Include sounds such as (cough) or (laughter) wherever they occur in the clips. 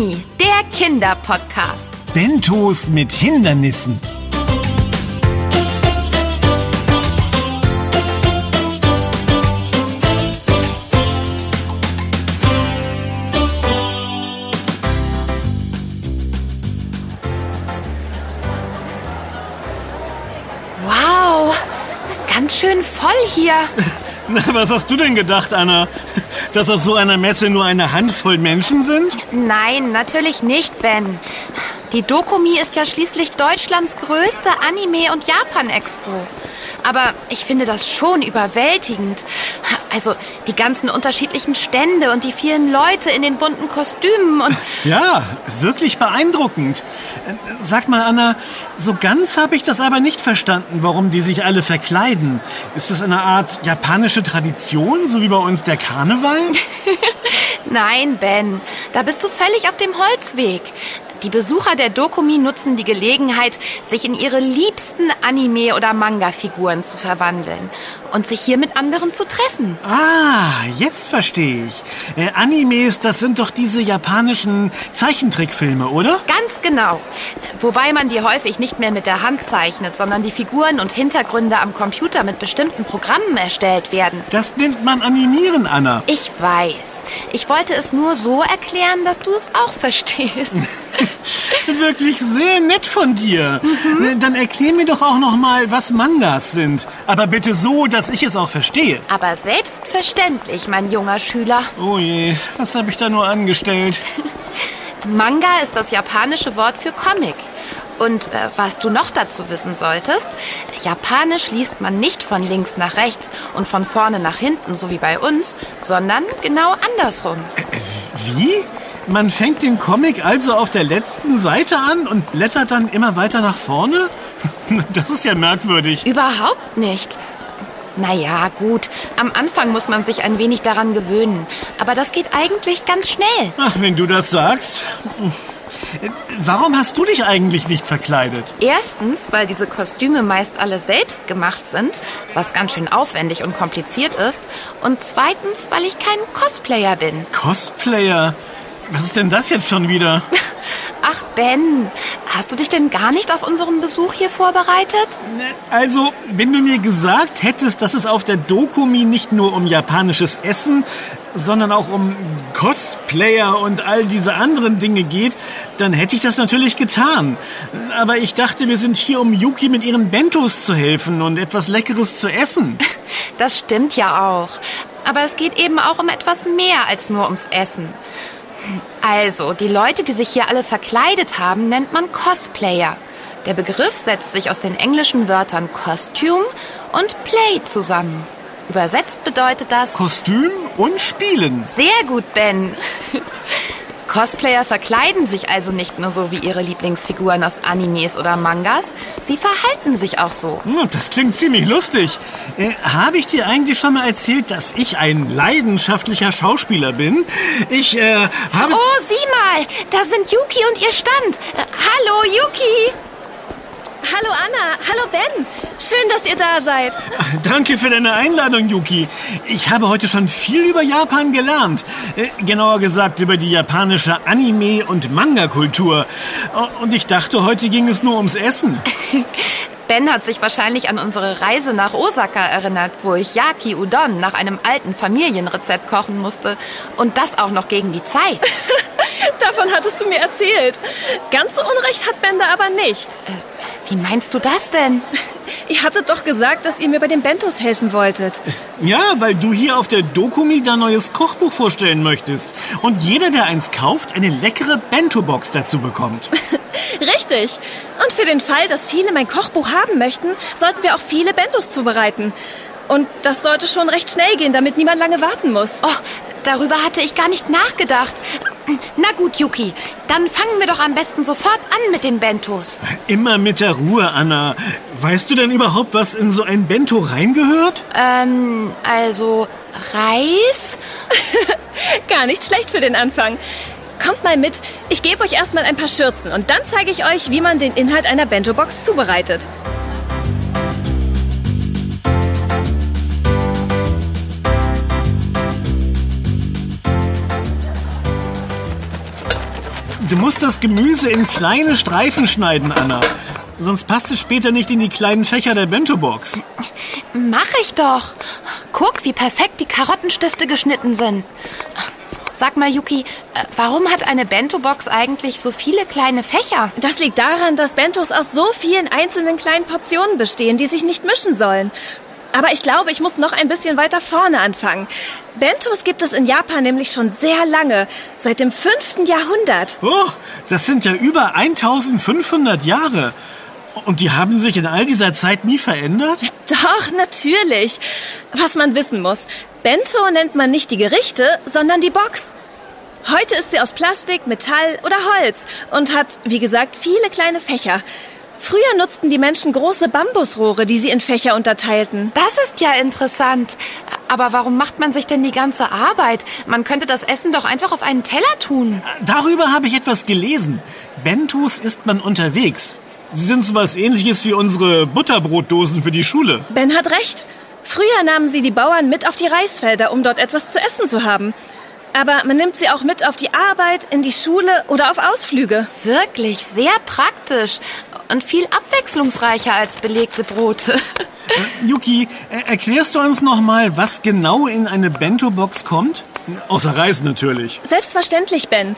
Dokumi, der Kinderpodcast. Bentos mit Hindernissen. Wow, ganz schön voll hier. (laughs) Na, was hast du denn gedacht, Anna? Dass auf so einer Messe nur eine Handvoll Menschen sind? Nein, natürlich nicht, Ben. Die Dokumi ist ja schließlich Deutschlands größte Anime- und Japan-Expo. Aber ich finde das schon überwältigend. Also die ganzen unterschiedlichen Stände und die vielen Leute in den bunten Kostümen und... (laughs) Ja, wirklich beeindruckend. Äh, Sag mal, Anna, so ganz habe ich das aber nicht verstanden, warum die sich alle verkleiden. Ist das eine Art japanische Tradition, so wie bei uns der Karneval? (laughs) Nein, Ben, da bist du völlig auf dem Holzweg. Die Besucher der Dokumi nutzen die Gelegenheit, sich in ihre liebsten Anime- oder Manga-Figuren zu verwandeln und sich hier mit anderen zu treffen. Ah, jetzt verstehe ich. Äh, Animes, das sind doch diese japanischen Zeichentrickfilme, oder? Ganz genau. Wobei man die häufig nicht mehr mit der Hand zeichnet, sondern die Figuren und Hintergründe am Computer mit bestimmten Programmen erstellt werden. Das nennt man Animieren, Anna. Ich weiß. Ich wollte es nur so erklären, dass du es auch (laughs) verstehst. (laughs) Wirklich sehr nett von dir. Äh, Dann erklär mir doch auch noch mal, was Mangas sind. Aber bitte so, dass ich es auch verstehe. Aber selbstverständlich, mein junger Schüler. Oh je, was habe ich da nur angestellt? (laughs) Manga ist das japanische Wort für Comic. Und äh, was du noch dazu wissen solltest, Japanisch liest man nicht von links nach rechts und von vorne nach hinten, so wie bei uns, sondern genau andersrum. Wie? Man fängt den Comic also auf der letzten Seite an und blättert dann immer weiter nach vorne? (laughs) Das ist ja merkwürdig. Überhaupt nicht. Naja, gut, am Anfang muss man sich ein wenig daran gewöhnen. Aber das geht eigentlich ganz schnell. Ach, wenn du das sagst. Warum hast du dich eigentlich nicht verkleidet? Erstens, weil diese Kostüme meist alle selbst gemacht sind, was ganz schön aufwendig und kompliziert ist. Und zweitens, weil ich kein Cosplayer bin. Cosplayer? Was ist denn das jetzt schon wieder? (laughs) Ach, Ben, hast du dich denn gar nicht auf unseren Besuch hier vorbereitet? Also, wenn du mir gesagt hättest, dass es auf der Dokumi nicht nur um japanisches Essen, sondern auch um Cosplayer und all diese anderen Dinge geht, dann hätte ich das natürlich getan. Aber ich dachte, wir sind hier, um Yuki mit ihren Bentos zu helfen und etwas Leckeres zu essen. (laughs) Das stimmt ja auch. Aber es geht eben auch um etwas mehr als nur ums Essen. Also, die Leute, die sich hier alle verkleidet haben, nennt man Cosplayer. Der Begriff setzt sich aus den englischen Wörtern Costume und Play zusammen. Übersetzt bedeutet das Kostüm und Spielen. sehr gut, Ben. Cosplayer verkleiden sich also nicht nur so wie ihre Lieblingsfiguren aus Animes oder Mangas, sie verhalten sich auch so. Hm, Das klingt ziemlich lustig. Äh, Habe ich dir eigentlich schon mal erzählt, dass ich ein leidenschaftlicher Schauspieler bin? Ich äh, habe... Oh, sieh mal, da sind Yuki und ihr Stand. Äh, hallo, Yuki. Hallo Anna, hallo Ben. Schön, dass ihr da seid. (laughs) Danke für deine Einladung, Yuki. Ich habe heute schon viel über Japan gelernt. Äh, genauer gesagt über die japanische Anime- und Manga-Kultur. Oh, Und ich dachte, heute ging es nur ums Essen. (laughs) Ben hat sich wahrscheinlich an unsere Reise nach Osaka erinnert, wo ich Yaki Udon nach einem alten Familienrezept kochen musste. Und das auch noch gegen die Zeit. (laughs) Davon hattest du mir erzählt. Ganz so Unrecht hat Ben da aber nicht. Wie meinst du das denn? (laughs) Ihr hattet doch gesagt, dass ihr mir bei den Bentos helfen wolltet. Ja, weil du hier auf der Dokumi dein neues Kochbuch vorstellen möchtest. Und jeder, der eins kauft, eine leckere Bento-Box dazu bekommt. (laughs) Richtig. Und für den Fall, dass viele mein Kochbuch haben möchten, sollten wir auch viele Bentos zubereiten. Und das sollte schon recht schnell gehen, damit niemand lange warten muss. Oh, darüber hatte ich gar nicht nachgedacht. Na gut, Yuki, dann fangen wir doch am besten sofort an mit den Bentos. Immer mit der Ruhe, Anna. Weißt du denn überhaupt, was in so ein Bento reingehört? Ähm, also Reis? (laughs) Gar nicht schlecht für den Anfang. Kommt mal mit. Ich gebe euch erstmal ein paar Schürzen und dann zeige ich euch, wie man den Inhalt einer Bento-Box zubereitet. Du musst das Gemüse in kleine Streifen schneiden, Anna. Sonst passt es später nicht in die kleinen Fächer der Bento-Box. Mach ich doch. Guck, wie perfekt die Karottenstifte geschnitten sind. Sag mal, Yuki, äh, warum hat eine Bento-Box eigentlich so viele kleine Fächer? Das liegt daran, dass Bentos aus so vielen einzelnen kleinen Portionen bestehen, die sich nicht mischen sollen. Aber ich glaube, ich muss noch ein bisschen weiter vorne anfangen. Bentos gibt es in Japan nämlich schon sehr lange, seit dem 5. Jahrhundert. Oh, das sind ja über 1500 Jahre. Und die haben sich in all dieser Zeit nie verändert? Doch, natürlich. Was man wissen muss, Bento nennt man nicht die Gerichte, sondern die Box. Heute ist sie aus Plastik, Metall oder Holz und hat, wie gesagt, viele kleine Fächer. Früher nutzten die Menschen große Bambusrohre, die sie in Fächer unterteilten. Das ist ja interessant. Aber warum macht man sich denn die ganze Arbeit? Man könnte das Essen doch einfach auf einen Teller tun. Darüber habe ich etwas gelesen. Bentos isst man unterwegs. Sie sind so was ähnliches wie unsere Butterbrotdosen für die Schule. Ben hat recht. Früher nahmen sie die Bauern mit auf die Reisfelder, um dort etwas zu essen zu haben. Aber man nimmt sie auch mit auf die Arbeit, in die Schule oder auf Ausflüge. Wirklich sehr praktisch und viel abwechslungsreicher als belegte Brote. Äh, Yuki, äh, erklärst du uns noch mal, was genau in eine Bento-Box kommt? Außer Reis natürlich. Selbstverständlich, Ben.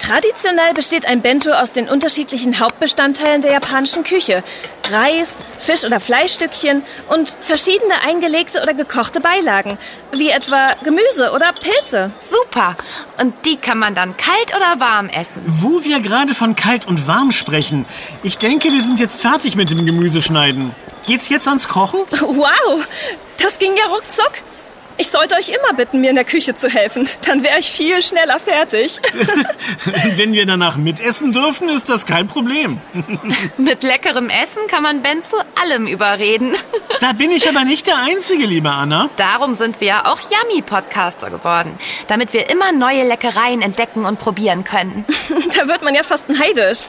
Traditionell besteht ein Bento aus den unterschiedlichen Hauptbestandteilen der japanischen Küche. Reis, Fisch- oder Fleischstückchen und verschiedene eingelegte oder gekochte Beilagen, wie etwa Gemüse oder Pilze. Super. Und die kann man dann kalt oder warm essen. Wo wir gerade von kalt und warm sprechen, ich denke, wir sind jetzt fertig mit dem Gemüseschneiden. Geht's jetzt ans Kochen? Wow, das ging ja ruckzuck. Ich sollte euch immer bitten, mir in der Küche zu helfen. Dann wäre ich viel schneller fertig. (laughs) Wenn wir danach mitessen dürfen, ist das kein Problem. (laughs) Mit leckerem Essen kann man Ben zu allem überreden. Da bin ich aber nicht der Einzige, liebe Anna. Darum sind wir ja auch Yummy-Podcaster geworden. Damit wir immer neue Leckereien entdecken und probieren können. (laughs) Da wird man ja fast neidisch.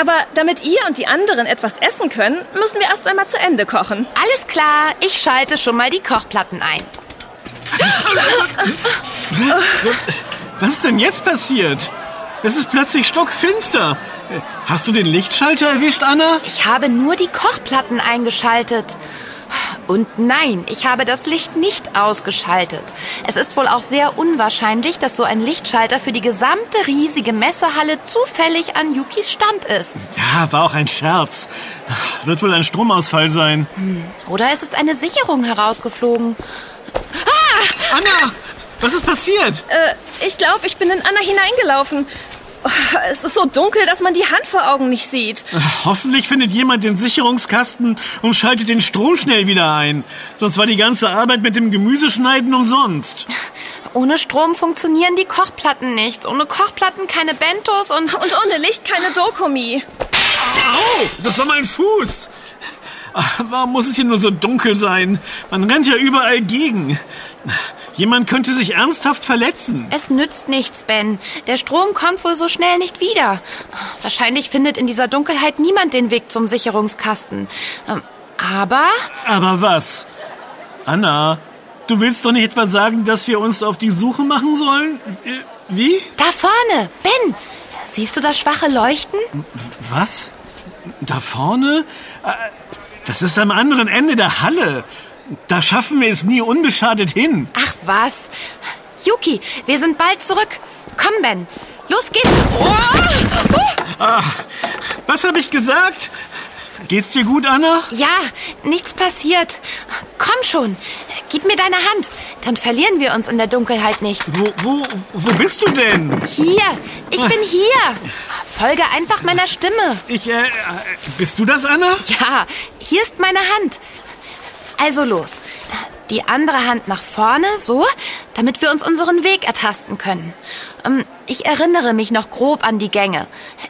Aber damit ihr und die anderen etwas essen können, müssen wir erst einmal zu Ende kochen. Alles klar, ich schalte schon mal die Kochplatten ein. Was ist denn jetzt passiert? Es ist plötzlich stockfinster. Hast du den Lichtschalter erwischt, Anna? Ich habe nur die Kochplatten eingeschaltet. Und nein, ich habe das Licht nicht ausgeschaltet. Es ist wohl auch sehr unwahrscheinlich, dass so ein Lichtschalter für die gesamte riesige Messehalle zufällig an Yukis Stand ist. Ja, war auch ein Scherz. Wird wohl ein Stromausfall sein. Hm. Oder es ist eine Sicherung herausgeflogen. Ah! Anna! Was ist passiert? Äh, ich glaube, ich bin in Anna hineingelaufen. Oh, es ist so dunkel, dass man die Hand vor Augen nicht sieht. Hoffentlich findet jemand den Sicherungskasten und schaltet den Strom schnell wieder ein. Sonst war die ganze Arbeit mit dem Gemüseschneiden umsonst. Ohne Strom funktionieren die Kochplatten nicht. Ohne Kochplatten keine Bentos und... Und ohne Licht keine Dokumi. Au, das war mein Fuß. Warum muss es hier nur so dunkel sein? Man rennt ja überall gegen. Jemand könnte sich ernsthaft verletzen. Es nützt nichts, Ben. Der Strom kommt wohl so schnell nicht wieder. Wahrscheinlich findet in dieser Dunkelheit niemand den Weg zum Sicherungskasten. Ähm, aber... Aber was? Anna, du willst doch nicht etwa sagen, dass wir uns auf die Suche machen sollen? Äh, wie? Da vorne, Ben. Siehst du das schwache Leuchten? Was? Da vorne? Äh, das ist am anderen Ende der Halle. Da schaffen wir es nie unbeschadet hin. Ach was. Yuki, wir sind bald zurück. Komm, Ben. Los geht's. Oh! Oh! Ah, was habe ich gesagt? Geht's dir gut, Anna? Ja, nichts passiert. Komm schon, gib mir deine Hand. Dann verlieren wir uns in der Dunkelheit nicht. Wo, wo, wo bist du denn? Hier, ich bin hier. Folge einfach meiner Stimme. Ich, äh, bist du das, Anna? Ja, hier ist meine Hand. Also los. Die andere Hand nach vorne, so, damit wir uns unseren Weg ertasten können. Ähm, ich erinnere mich noch grob an die Gänge.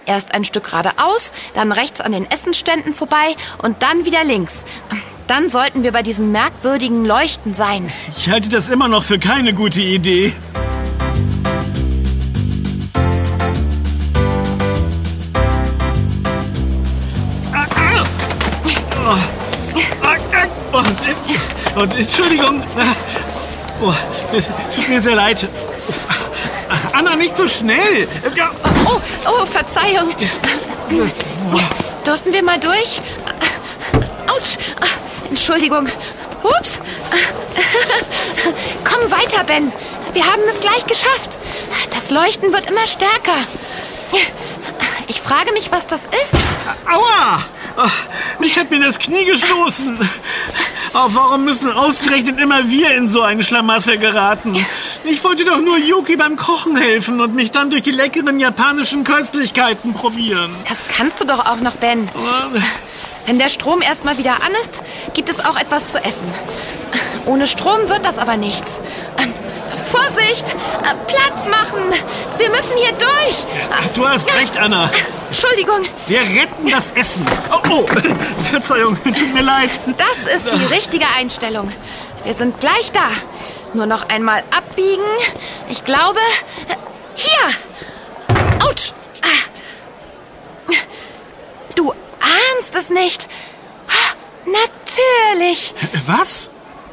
Erst ein Stück geradeaus, dann rechts an den Essenständen vorbei und dann wieder links. Dann sollten wir bei diesem merkwürdigen Leuchten sein. Ich halte das immer noch für keine gute Idee. Oh, Entschuldigung. Oh, tut mir sehr leid. Anna, nicht so schnell. Oh, oh, Verzeihung. Durften wir mal durch? Autsch. Entschuldigung. Ups. Komm weiter, Ben. Wir haben es gleich geschafft. Das Leuchten wird immer stärker. Ich frage mich, was das ist. Aua! Ich hab mir das Knie gestoßen. Aber warum müssen ausgerechnet immer wir in so einen Schlamassel geraten? Ich wollte doch nur Yuki beim Kochen helfen und mich dann durch die leckeren japanischen Köstlichkeiten probieren. Das kannst du doch auch noch, Ben. Wenn der Strom erstmal wieder an ist, gibt es auch etwas zu essen. Ohne Strom wird das aber nichts. Vorsicht! Platz machen! Wir müssen hier durch! Ach, du hast recht, Anna. Entschuldigung. Wir retten das Essen. Oh, oh. (laughs) Verzeihung, tut mir leid. Das ist die richtige Einstellung. Wir sind gleich da. Nur noch einmal abbiegen. Ich glaube... Hier! Autsch! Du ahnst es nicht. Natürlich. Was?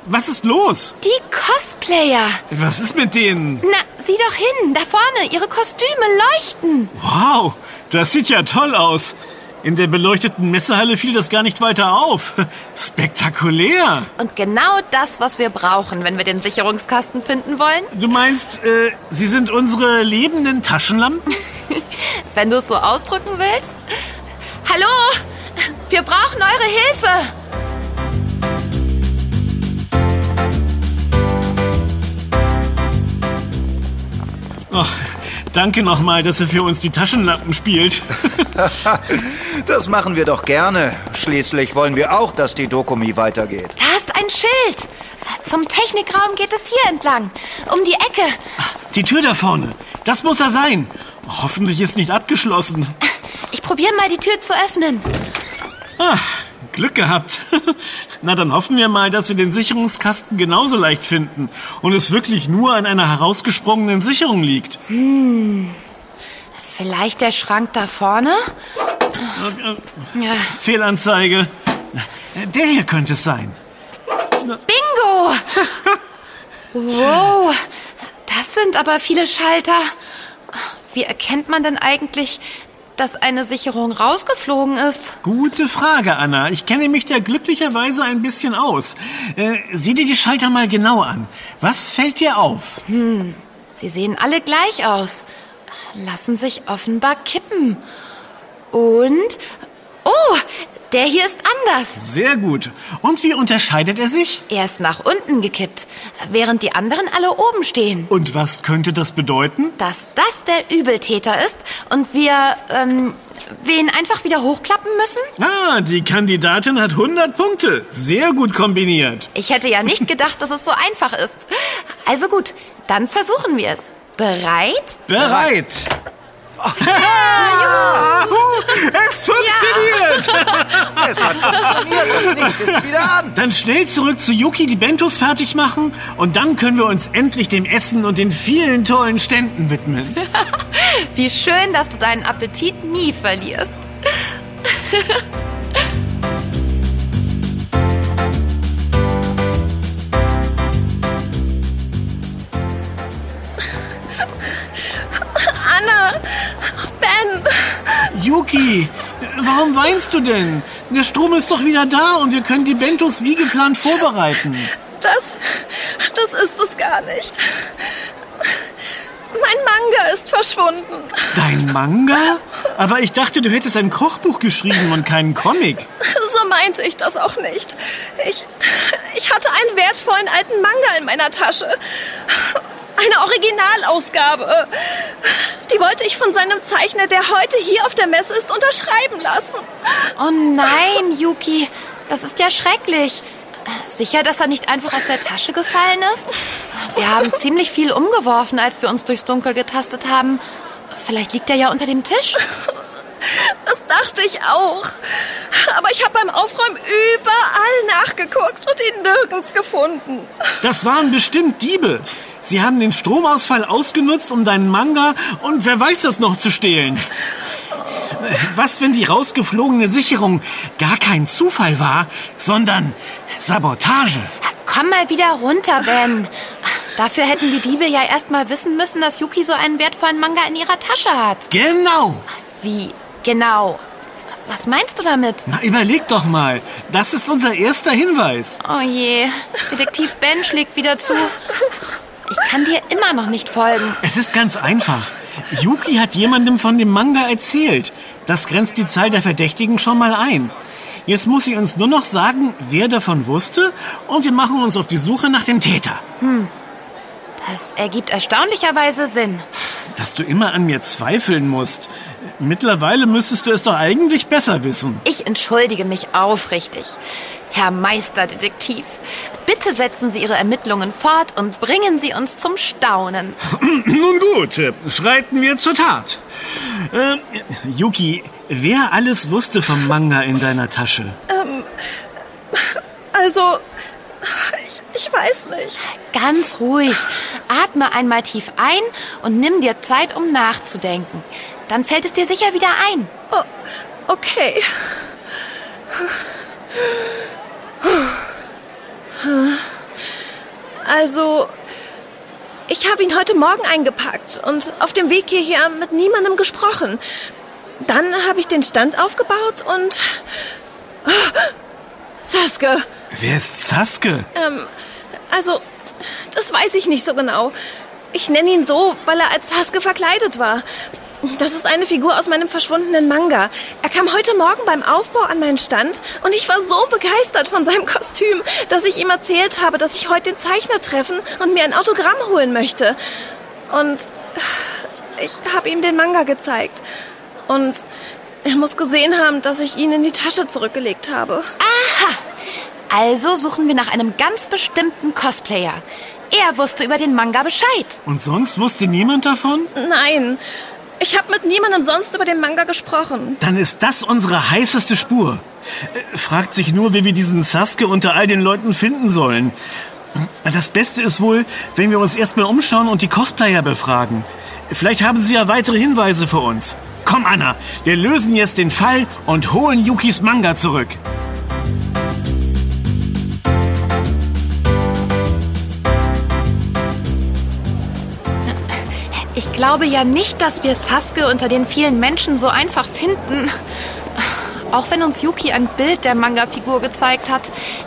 Was ist los? Die Cosplayer. Was ist mit denen? Na, sieh doch hin. Da vorne. Ihre Kostüme leuchten. Wow, das sieht ja toll aus. In der beleuchteten Messehalle fiel das gar nicht weiter auf. (laughs) Spektakulär. Und genau das, was wir brauchen, wenn wir den Sicherungskasten finden wollen? Du meinst, äh, sie sind unsere lebenden Taschenlampen? (laughs) wenn du es so ausdrücken willst. Hallo, wir brauchen eure Hilfe. Oh, danke nochmal, dass ihr für uns die Taschenlampen spielt. (laughs) das machen wir doch gerne. Schließlich wollen wir auch, dass die Dokumi weitergeht. Da ist ein Schild. Zum Technikraum geht es hier entlang. Um die Ecke. Die Tür da vorne. Das muss er sein. Hoffentlich ist nicht abgeschlossen. Ich probiere mal die Tür zu öffnen. Ah, Glück gehabt. (laughs) Na, dann hoffen wir mal, dass wir den Sicherungskasten genauso leicht finden und es wirklich nur an einer herausgesprungenen Sicherung liegt. Hm. Vielleicht der Schrank da vorne? Ja. Fehlanzeige. Der hier könnte es sein. Bingo! wow, das sind aber viele Schalter. Wie erkennt man denn eigentlich, dass eine Sicherung rausgeflogen ist? Gute Frage, Anna. Ich kenne mich da glücklicherweise ein bisschen aus. Äh, sieh dir die Schalter mal genau an. Was fällt dir auf? Hm, sie sehen alle gleich aus. Lassen sich offenbar kippen. Und... Der hier ist anders. Sehr gut. Und wie unterscheidet er sich? Er ist nach unten gekippt, während die anderen alle oben stehen. Und was könnte das bedeuten? Dass das der Übeltäter ist und wir, ähm, ihn einfach wieder hochklappen müssen? Ah, die Kandidatin hat 100 Punkte. Sehr gut kombiniert. Ich hätte ja nicht gedacht, dass es so einfach ist. Also gut, dann versuchen wir es. Bereit? Bereit. Ja, (laughs) es funktioniert! Ja. (laughs) es hat funktioniert, das Licht ist wieder an. Dann schnell zurück zu Yuki, die Bentos fertig machen und dann können wir uns endlich dem Essen und den vielen tollen Ständen widmen. (laughs) Wie schön, dass du deinen Appetit nie verlierst. Yuki, warum weinst du denn? Der Strom ist doch wieder da und wir können die Bentos wie geplant vorbereiten. Das, das ist es gar nicht. Mein Manga ist verschwunden. Dein Manga? Aber ich dachte, du hättest ein Kochbuch geschrieben und keinen Comic. So meinte ich das auch nicht. Ich, ich hatte einen wertvollen alten Manga in meiner Tasche. Eine Originalausgabe. Die wollte ich von seinem Zeichner, der heute hier auf der Messe ist, unterschreiben lassen. Oh nein, Yuki. Das ist ja schrecklich. Sicher, dass er nicht einfach aus der Tasche gefallen ist? Wir haben (laughs) ziemlich viel umgeworfen, als wir uns durchs Dunkel getastet haben. Vielleicht liegt er ja unter dem Tisch. Das dachte ich auch. Aber ich habe beim Aufräumen überall nachgeguckt und ihn nirgends gefunden. Das waren bestimmt Diebe. Sie haben den Stromausfall ausgenutzt, um deinen Manga und wer weiß das noch zu stehlen. Was, wenn die rausgeflogene Sicherung gar kein Zufall war, sondern Sabotage? Komm mal wieder runter, Ben. Dafür hätten die Diebe ja erstmal wissen müssen, dass Yuki so einen wertvollen Manga in ihrer Tasche hat. Genau. Wie? Genau. Was meinst du damit? Na, überleg doch mal. Das ist unser erster Hinweis. Oh je, Detektiv Ben schlägt wieder zu. Ich kann dir immer noch nicht folgen. Es ist ganz einfach. Yuki hat jemandem von dem Manga erzählt. Das grenzt die Zahl der Verdächtigen schon mal ein. Jetzt muss sie uns nur noch sagen, wer davon wusste, und wir machen uns auf die Suche nach dem Täter. Das ergibt erstaunlicherweise Sinn. Dass du immer an mir zweifeln musst. Mittlerweile müsstest du es doch eigentlich besser wissen. Ich entschuldige mich aufrichtig. Herr Meisterdetektiv, bitte setzen Sie Ihre Ermittlungen fort und bringen Sie uns zum Staunen. (clears throat) Nun gut, äh, schreiten wir zur Tat. Äh, Yuki, wer alles wusste vom Manga in deiner Tasche? Also, ich, ich weiß nicht. Ganz ruhig. Atme einmal tief ein und nimm dir Zeit, um nachzudenken. Dann fällt es dir sicher wieder ein. Oh, okay. Also, ich habe ihn heute Morgen eingepackt und auf dem Weg hierher mit niemandem gesprochen. Dann habe ich den Stand aufgebaut und... Oh, Saske, Wer ist Saske? ähm, also, das weiß ich nicht so genau. Ich nenne ihn so, weil er als Saske verkleidet war. Das ist eine Figur aus meinem verschwundenen Manga. Er kam heute Morgen beim Aufbau an meinen Stand und ich war so begeistert von seinem Kostüm, dass ich ihm erzählt habe, dass ich heute den Zeichner treffen und mir ein Autogramm holen möchte. Und ich habe ihm den Manga gezeigt. Und er muss gesehen haben, dass ich ihn in die Tasche zurückgelegt habe. Also suchen wir nach einem ganz bestimmten Cosplayer. Er wusste über den Manga Bescheid. Und sonst wusste niemand davon? Nein, ich habe mit niemandem sonst über den Manga gesprochen. Dann ist das unsere heißeste Spur. Äh, Fragt sich nur, wie wir diesen Sasuke unter all den Leuten finden sollen. Das Beste ist wohl, wenn wir uns erstmal umschauen und die Cosplayer befragen. Vielleicht haben sie ja weitere Hinweise für uns. Komm, Anna, wir lösen jetzt den Fall und holen Yukis Manga zurück. Ich glaube ja nicht, dass wir Sasuke unter den vielen Menschen so einfach finden. Auch wenn uns Yuki ein Bild der Manga-Figur gezeigt hat.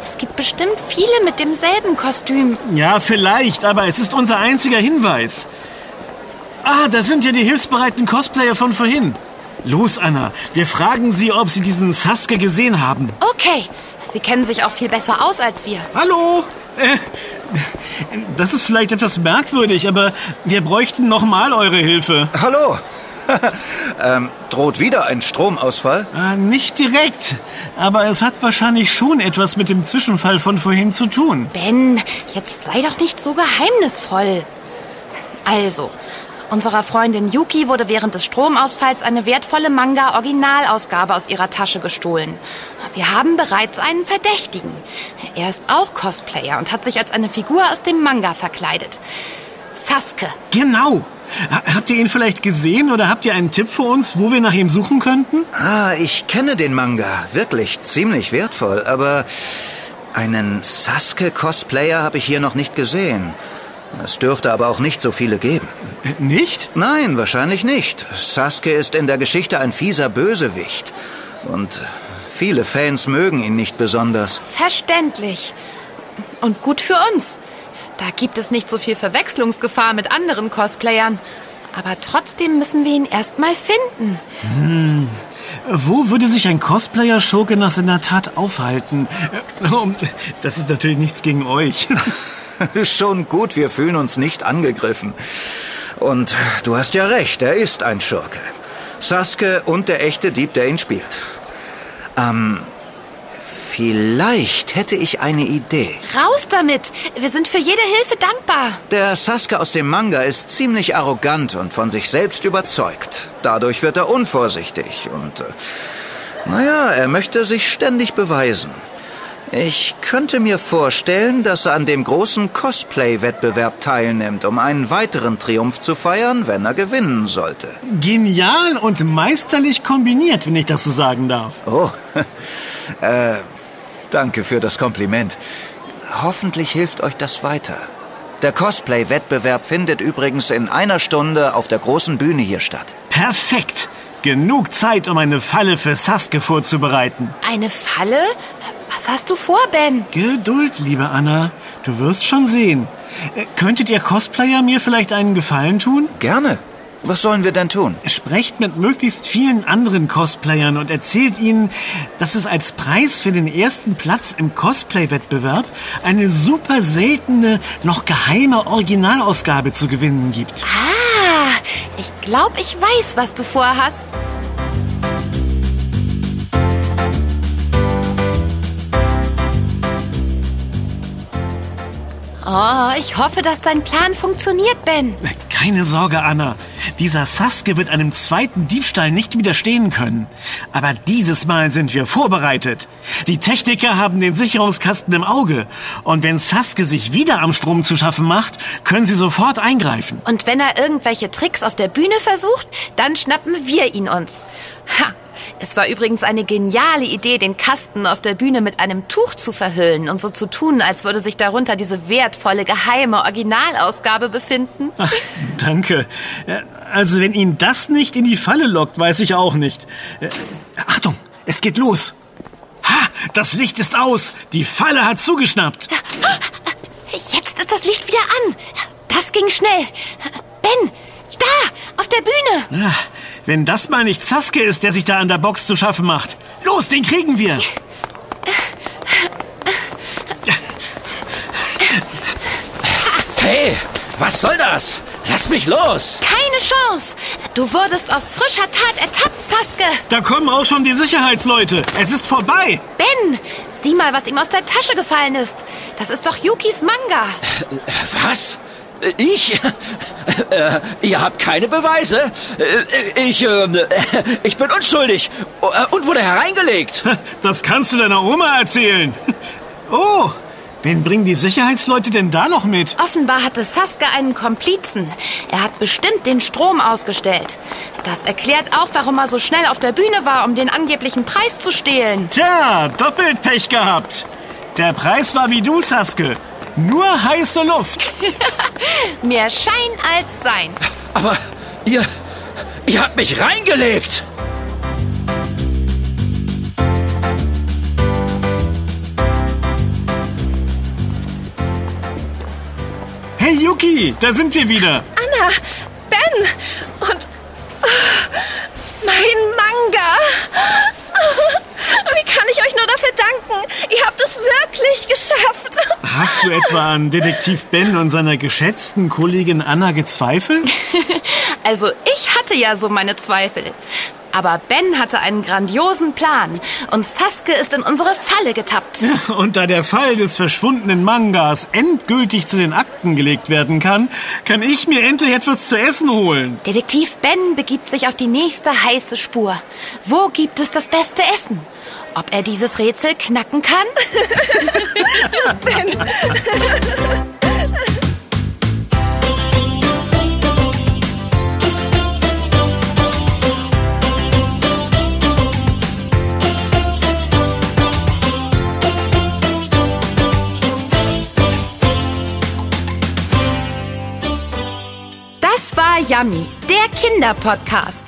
Es gibt bestimmt viele mit demselben Kostüm. Ja, vielleicht, aber es ist unser einziger Hinweis. Ah, da sind ja die hilfsbereiten Cosplayer von vorhin. Los, Anna, wir fragen sie, ob sie diesen Sasuke gesehen haben. Okay, sie kennen sich auch viel besser aus als wir. Hallo? Äh, das ist vielleicht etwas merkwürdig, aber wir bräuchten nochmal eure Hilfe. Hallo. (laughs) ähm, droht wieder ein Stromausfall? Äh, nicht direkt, aber es hat wahrscheinlich schon etwas mit dem Zwischenfall von vorhin zu tun. Ben, jetzt sei doch nicht so geheimnisvoll. Also, unserer Freundin Yuki wurde während des Stromausfalls eine wertvolle Manga-Originalausgabe aus ihrer Tasche gestohlen. Wir haben bereits einen Verdächtigen. Er ist auch Cosplayer und hat sich als eine Figur aus dem Manga verkleidet. Sasuke. Genau. Ha- Habt ihr ihn vielleicht gesehen oder habt ihr einen Tipp für uns, wo wir nach ihm suchen könnten? Ah, ich kenne den Manga. Wirklich ziemlich wertvoll, aber einen Sasuke-Cosplayer habe ich hier noch nicht gesehen. Es dürfte aber auch nicht so viele geben. Äh, Nicht? Nein, wahrscheinlich nicht. Sasuke ist in der Geschichte ein fieser Bösewicht. Und viele Fans mögen ihn nicht besonders. Verständlich. Und gut für uns. Da gibt es nicht so viel Verwechslungsgefahr mit anderen Cosplayern. Aber trotzdem müssen wir ihn erstmal finden. Wo würde sich ein Cosplayer-Schurke nach seiner Tat aufhalten? Das ist natürlich nichts gegen euch. (laughs) Schon gut, wir fühlen uns nicht angegriffen. Und du hast ja recht, er ist ein Schurke. Sasuke und der echte Dieb, der ihn spielt. Ähm, vielleicht hätte ich eine Idee. Raus damit! Wir sind für jede Hilfe dankbar. Der Sasuke aus dem Manga ist ziemlich arrogant und von sich selbst überzeugt. Dadurch wird er unvorsichtig und, äh, naja, er möchte sich ständig beweisen. Ich könnte mir vorstellen, dass er an dem großen Cosplay-Wettbewerb teilnimmt, um einen weiteren Triumph zu feiern, wenn er gewinnen sollte. Genial und meisterlich kombiniert, wenn ich das so sagen darf. Oh, (laughs) äh, danke für das Kompliment. Hoffentlich hilft euch das weiter. Der Cosplay-Wettbewerb findet übrigens in einer Stunde auf der großen Bühne hier statt. Perfekt. Genug Zeit, um eine Falle für Sasuke vorzubereiten. Eine Falle? Was hast du vor, Ben? Geduld, liebe Anna. Du wirst schon sehen. Äh, Könntet ihr Cosplayer mir vielleicht einen Gefallen tun? Gerne. Was sollen wir denn tun? Sprecht mit möglichst vielen anderen Cosplayern und erzählt ihnen, dass es als Preis für den ersten Platz im Cosplay-Wettbewerb eine super seltene, noch geheime Originalausgabe zu gewinnen gibt. Ah, ich glaube, ich weiß, was du vorhast. Oh, ich hoffe, dass dein Plan funktioniert, Ben. Keine Sorge, Anna. Dieser Sasuke wird einem zweiten Diebstahl nicht widerstehen können. Aber dieses Mal sind wir vorbereitet. Die Techniker haben den Sicherungskasten im Auge. Und wenn Sasuke sich wieder am Strom zu schaffen macht, können sie sofort eingreifen. Und wenn er irgendwelche Tricks auf der Bühne versucht, dann schnappen wir ihn uns. Ha! Es war übrigens eine geniale Idee, den Kasten auf der Bühne mit einem Tuch zu verhüllen und so zu tun, als würde sich darunter diese wertvolle, geheime Originalausgabe befinden. (laughs) Ach, danke. Äh, Also wenn ihn das nicht in die Falle lockt, weiß ich auch nicht. Äh, Achtung, es geht los. Ha, das Licht ist aus. Die Falle hat zugeschnappt. Jetzt ist das Licht wieder an. Das ging schnell. Ben, da, auf der Bühne. Ja, wenn das mal nicht Sasuke ist, der sich da an der Box zu schaffen macht. Los, den kriegen wir. Hey, was soll das? Lass mich los! Keine Chance. Du wurdest auf frischer Tat ertappt, Sasuke. Da kommen auch schon die Sicherheitsleute. Es ist vorbei. Ben, sieh mal, was ihm aus der Tasche gefallen ist. Das ist doch Yukis Manga. Was? Ich? (laughs) Äh, ihr habt keine Beweise? Äh, Ich, äh, (laughs) ich bin unschuldig äh, und wurde hereingelegt. (laughs) Das kannst du deiner Oma erzählen. Oh, wen bringen die Sicherheitsleute denn da noch mit? Offenbar hatte Sasuke einen Komplizen. Er hat bestimmt den Strom ausgestellt. Das erklärt auch, warum er so schnell auf der Bühne war, um den angeblichen Preis zu stehlen. Tja, doppelt Pech gehabt. Der Preis war wie du, Sasuke. Nur heiße Luft. (laughs) Mehr Schein als Sein. Aber ihr, ihr habt mich reingelegt. Hey Yuki, da sind wir wieder. Anna, Ben und ah, mein Manga. Ah, Wie kann ich euch nur dafür danken? Ihr habt es wirklich geschafft. Hast du etwa an Detektiv Ben und seiner geschätzten Kollegin Anna gezweifelt? (laughs) Also ich hatte ja so meine Zweifel. Aber Ben hatte einen grandiosen Plan und Sasuke ist in unsere Falle getappt. Und da der Fall des verschwundenen Mangas endgültig zu den Akten gelegt werden kann, kann ich mir endlich etwas zu essen holen. Detektiv Ben begibt sich auf die nächste heiße Spur. Wo gibt es das beste Essen? Ob er dieses Rätsel knacken kann? Das war Yummy, der Kinderpodcast.